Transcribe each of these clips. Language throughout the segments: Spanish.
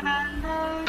Fucking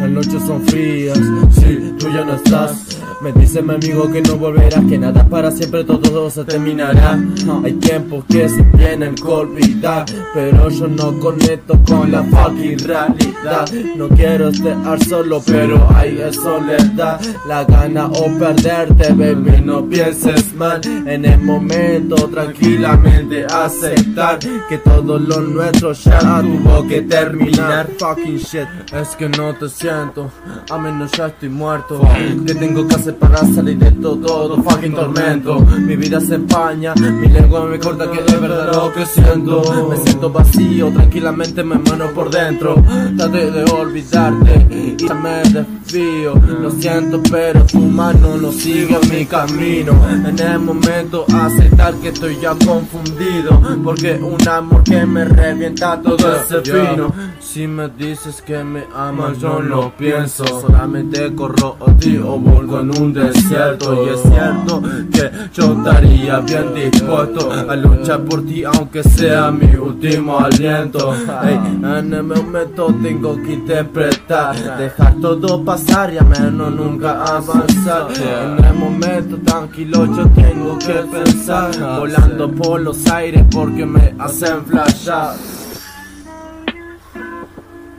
Las noches son frías, si tú ya no estás. Me dice mi amigo que no volverás, que nada para siempre, todo se terminará. Hay tiempos que se tienen que olvidar, pero yo no conecto con la fucking realidad. No quiero estar solo, pero hay soledad. La gana o perderte, baby, no pienses mal. En el momento, tranquilamente aceptar que todo lo nuestro ya tuvo que terminar. Fucking shit, es que no te siento, a menos ya estoy muerto. Que tengo que hacer para salir de todo, todo fucking tormento. Mi vida se empaña, mi lengua me corta que es verdad lo que siento. Me siento vacío, tranquilamente me mano por dentro. Trate de olvidarte y ya me desvío. Lo siento, pero tu mano no sigue mi camino. En el momento aceptar que estoy ya confundido. Porque un amor que me revienta todo ese fino. Si me dices que me amas, yo no pienso. Solamente corro o vuelvo en un desierto. Y es cierto que yo estaría bien dispuesto a luchar por ti, aunque sea mi último aliento. Ey, en el momento tengo que interpretar, dejar todo pasar y a menos nunca avanzar. En el momento tranquilo yo tengo que pensar, volando por los aires porque me hacen flashar.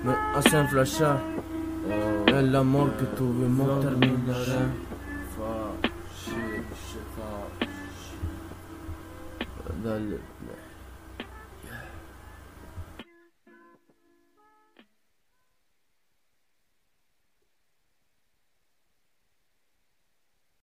Me hacen flashar. El amor que tuvimos terminará. Dale.